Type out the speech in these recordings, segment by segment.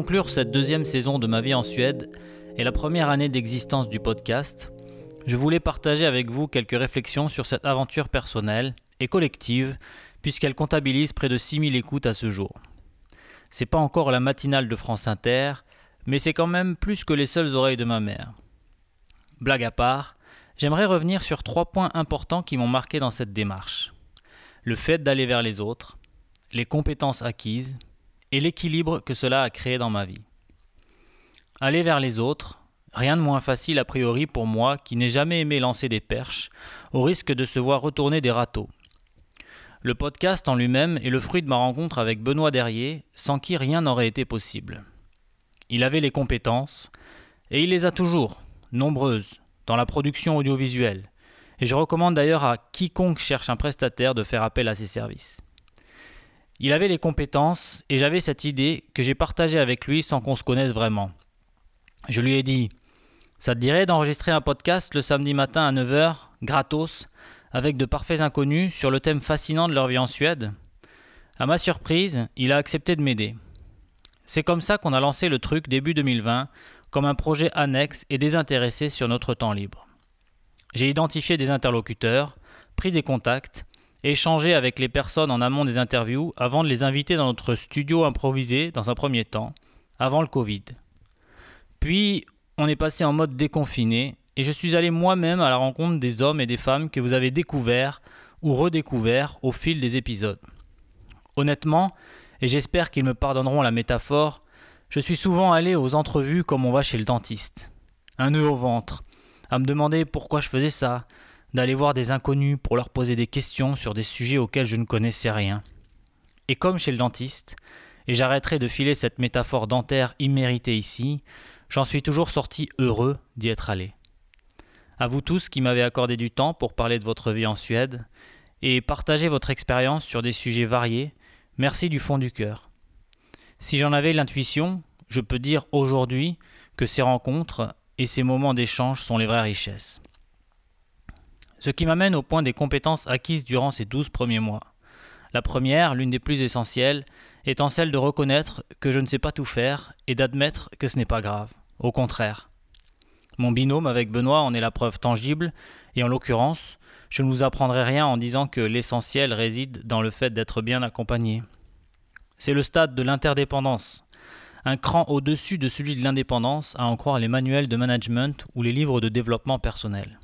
conclure cette deuxième saison de ma vie en Suède et la première année d'existence du podcast, je voulais partager avec vous quelques réflexions sur cette aventure personnelle et collective, puisqu'elle comptabilise près de 6000 écoutes à ce jour. C'est pas encore la matinale de France Inter, mais c'est quand même plus que les seules oreilles de ma mère. Blague à part, j'aimerais revenir sur trois points importants qui m'ont marqué dans cette démarche. Le fait d'aller vers les autres, les compétences acquises et l'équilibre que cela a créé dans ma vie. Aller vers les autres, rien de moins facile a priori pour moi qui n'ai jamais aimé lancer des perches, au risque de se voir retourner des râteaux. Le podcast en lui-même est le fruit de ma rencontre avec Benoît Derrier, sans qui rien n'aurait été possible. Il avait les compétences, et il les a toujours, nombreuses, dans la production audiovisuelle, et je recommande d'ailleurs à quiconque cherche un prestataire de faire appel à ses services. Il avait les compétences et j'avais cette idée que j'ai partagée avec lui sans qu'on se connaisse vraiment. Je lui ai dit Ça te dirait d'enregistrer un podcast le samedi matin à 9h, gratos, avec de parfaits inconnus sur le thème fascinant de leur vie en Suède? À ma surprise, il a accepté de m'aider. C'est comme ça qu'on a lancé le truc début 2020, comme un projet annexe et désintéressé sur notre temps libre. J'ai identifié des interlocuteurs, pris des contacts, échanger avec les personnes en amont des interviews avant de les inviter dans notre studio improvisé dans un premier temps, avant le Covid. Puis, on est passé en mode déconfiné et je suis allé moi-même à la rencontre des hommes et des femmes que vous avez découverts ou redécouverts au fil des épisodes. Honnêtement, et j'espère qu'ils me pardonneront la métaphore, je suis souvent allé aux entrevues comme on va chez le dentiste. Un nœud au ventre, à me demander pourquoi je faisais ça, d'aller voir des inconnus pour leur poser des questions sur des sujets auxquels je ne connaissais rien. Et comme chez le dentiste, et j'arrêterai de filer cette métaphore dentaire imméritée ici, j'en suis toujours sorti heureux d'y être allé. À vous tous qui m'avez accordé du temps pour parler de votre vie en Suède et partager votre expérience sur des sujets variés, merci du fond du cœur. Si j'en avais l'intuition, je peux dire aujourd'hui que ces rencontres et ces moments d'échange sont les vraies richesses. Ce qui m'amène au point des compétences acquises durant ces douze premiers mois. La première, l'une des plus essentielles, étant celle de reconnaître que je ne sais pas tout faire et d'admettre que ce n'est pas grave. Au contraire. Mon binôme avec Benoît en est la preuve tangible, et en l'occurrence, je ne vous apprendrai rien en disant que l'essentiel réside dans le fait d'être bien accompagné. C'est le stade de l'interdépendance, un cran au-dessus de celui de l'indépendance, à en croire les manuels de management ou les livres de développement personnel.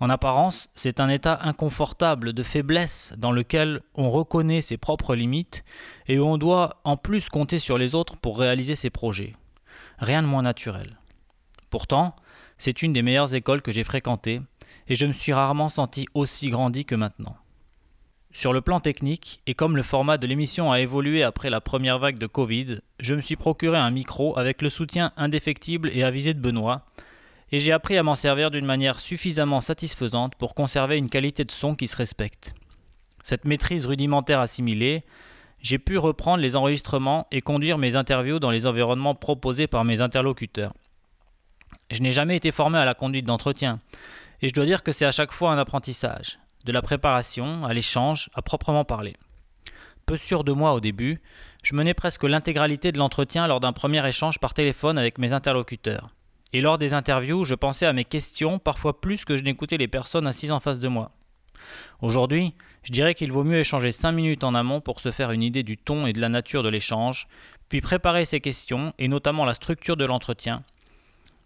En apparence, c'est un état inconfortable de faiblesse dans lequel on reconnaît ses propres limites et où on doit en plus compter sur les autres pour réaliser ses projets. Rien de moins naturel. Pourtant, c'est une des meilleures écoles que j'ai fréquentées et je me suis rarement senti aussi grandi que maintenant. Sur le plan technique, et comme le format de l'émission a évolué après la première vague de Covid, je me suis procuré un micro avec le soutien indéfectible et avisé de Benoît, et j'ai appris à m'en servir d'une manière suffisamment satisfaisante pour conserver une qualité de son qui se respecte. Cette maîtrise rudimentaire assimilée, j'ai pu reprendre les enregistrements et conduire mes interviews dans les environnements proposés par mes interlocuteurs. Je n'ai jamais été formé à la conduite d'entretien, et je dois dire que c'est à chaque fois un apprentissage, de la préparation à l'échange à proprement parler. Peu sûr de moi au début, je menais presque l'intégralité de l'entretien lors d'un premier échange par téléphone avec mes interlocuteurs. Et lors des interviews, je pensais à mes questions parfois plus que je n'écoutais les personnes assises en face de moi. Aujourd'hui, je dirais qu'il vaut mieux échanger 5 minutes en amont pour se faire une idée du ton et de la nature de l'échange, puis préparer ses questions et notamment la structure de l'entretien.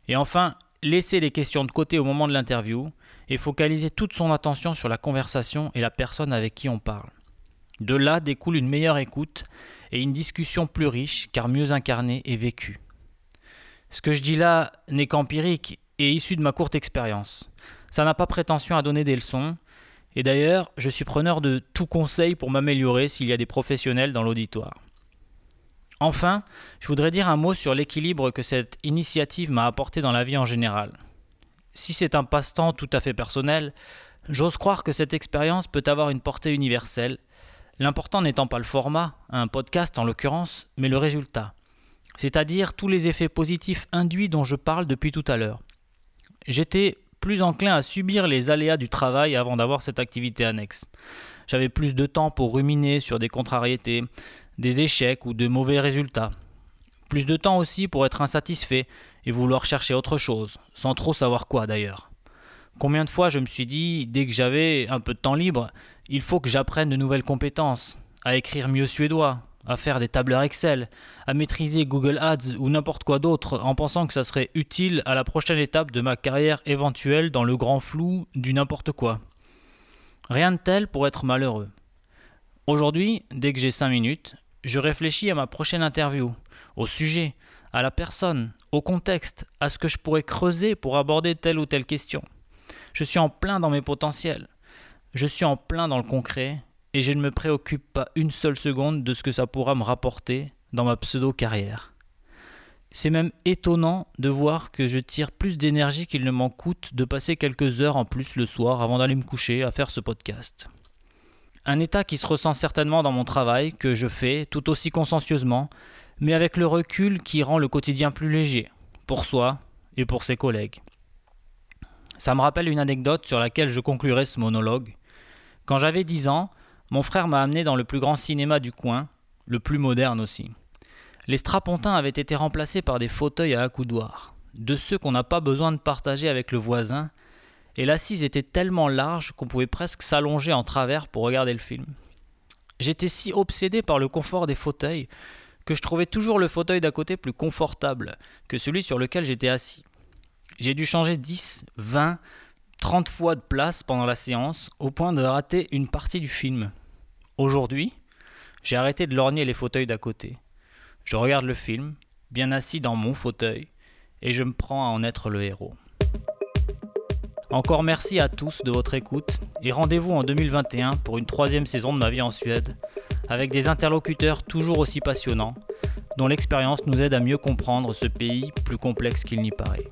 Et enfin, laisser les questions de côté au moment de l'interview et focaliser toute son attention sur la conversation et la personne avec qui on parle. De là découle une meilleure écoute et une discussion plus riche car mieux incarnée et vécue. Ce que je dis là n'est qu'empirique et issu de ma courte expérience. Ça n'a pas prétention à donner des leçons. Et d'ailleurs, je suis preneur de tout conseil pour m'améliorer s'il y a des professionnels dans l'auditoire. Enfin, je voudrais dire un mot sur l'équilibre que cette initiative m'a apporté dans la vie en général. Si c'est un passe-temps tout à fait personnel, j'ose croire que cette expérience peut avoir une portée universelle, l'important n'étant pas le format, un podcast en l'occurrence, mais le résultat c'est-à-dire tous les effets positifs induits dont je parle depuis tout à l'heure. J'étais plus enclin à subir les aléas du travail avant d'avoir cette activité annexe. J'avais plus de temps pour ruminer sur des contrariétés, des échecs ou de mauvais résultats. Plus de temps aussi pour être insatisfait et vouloir chercher autre chose, sans trop savoir quoi d'ailleurs. Combien de fois je me suis dit, dès que j'avais un peu de temps libre, il faut que j'apprenne de nouvelles compétences, à écrire mieux suédois, à faire des tableurs Excel, à maîtriser Google Ads ou n'importe quoi d'autre en pensant que ça serait utile à la prochaine étape de ma carrière éventuelle dans le grand flou du n'importe quoi. Rien de tel pour être malheureux. Aujourd'hui, dès que j'ai 5 minutes, je réfléchis à ma prochaine interview, au sujet, à la personne, au contexte, à ce que je pourrais creuser pour aborder telle ou telle question. Je suis en plein dans mes potentiels. Je suis en plein dans le concret et je ne me préoccupe pas une seule seconde de ce que ça pourra me rapporter dans ma pseudo-carrière. C'est même étonnant de voir que je tire plus d'énergie qu'il ne m'en coûte de passer quelques heures en plus le soir avant d'aller me coucher à faire ce podcast. Un état qui se ressent certainement dans mon travail, que je fais tout aussi consciencieusement, mais avec le recul qui rend le quotidien plus léger, pour soi et pour ses collègues. Ça me rappelle une anecdote sur laquelle je conclurai ce monologue. Quand j'avais 10 ans, mon frère m'a amené dans le plus grand cinéma du coin, le plus moderne aussi. Les strapontins avaient été remplacés par des fauteuils à accoudoirs, de ceux qu'on n'a pas besoin de partager avec le voisin, et l'assise était tellement large qu'on pouvait presque s'allonger en travers pour regarder le film. J'étais si obsédé par le confort des fauteuils que je trouvais toujours le fauteuil d'à côté plus confortable que celui sur lequel j'étais assis. J'ai dû changer 10, 20, 30 fois de place pendant la séance au point de rater une partie du film. Aujourd'hui, j'ai arrêté de lorgner les fauteuils d'à côté. Je regarde le film, bien assis dans mon fauteuil, et je me prends à en être le héros. Encore merci à tous de votre écoute et rendez-vous en 2021 pour une troisième saison de ma vie en Suède, avec des interlocuteurs toujours aussi passionnants, dont l'expérience nous aide à mieux comprendre ce pays plus complexe qu'il n'y paraît.